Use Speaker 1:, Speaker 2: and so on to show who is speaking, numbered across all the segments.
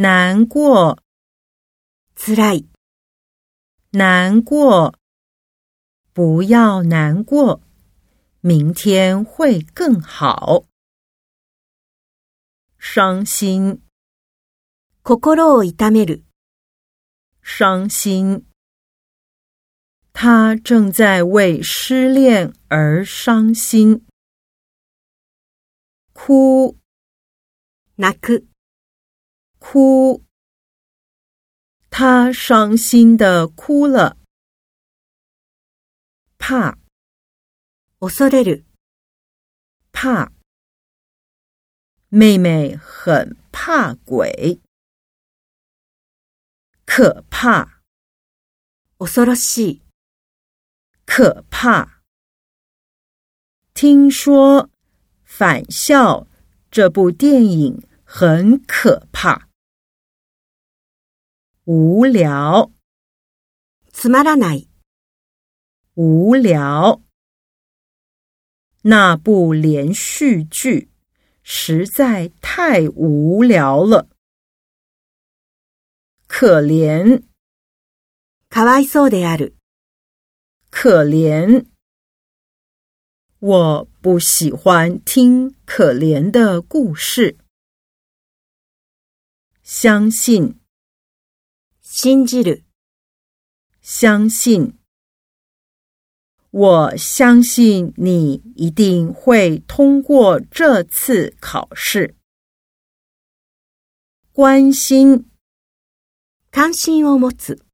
Speaker 1: 难过，
Speaker 2: つらい、
Speaker 1: 难过，不要难过，明天会更好。伤心，
Speaker 2: 心を痛める、
Speaker 1: 伤心。他正在为失恋而伤心。哭，
Speaker 2: 泣く、
Speaker 1: 哭。他伤心的哭了。怕，
Speaker 2: 恐れる、
Speaker 1: 怕。妹妹很怕鬼。可怕，
Speaker 2: 恐ろしい、
Speaker 1: 可怕。听说《返校》这部电影很可怕。 无聊，
Speaker 2: つまらない、
Speaker 1: 无聊。那部连续剧实在太无聊了。可怜，
Speaker 2: かわいそうである、
Speaker 1: 可怜。我不喜欢听可怜的故事。相信，
Speaker 2: 信じる、
Speaker 1: 相信。我相信你一定会通过这次考试。关心，
Speaker 2: 関心を持つ、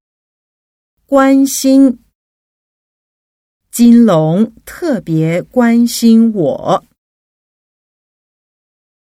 Speaker 1: 关心。金龙特别关心我。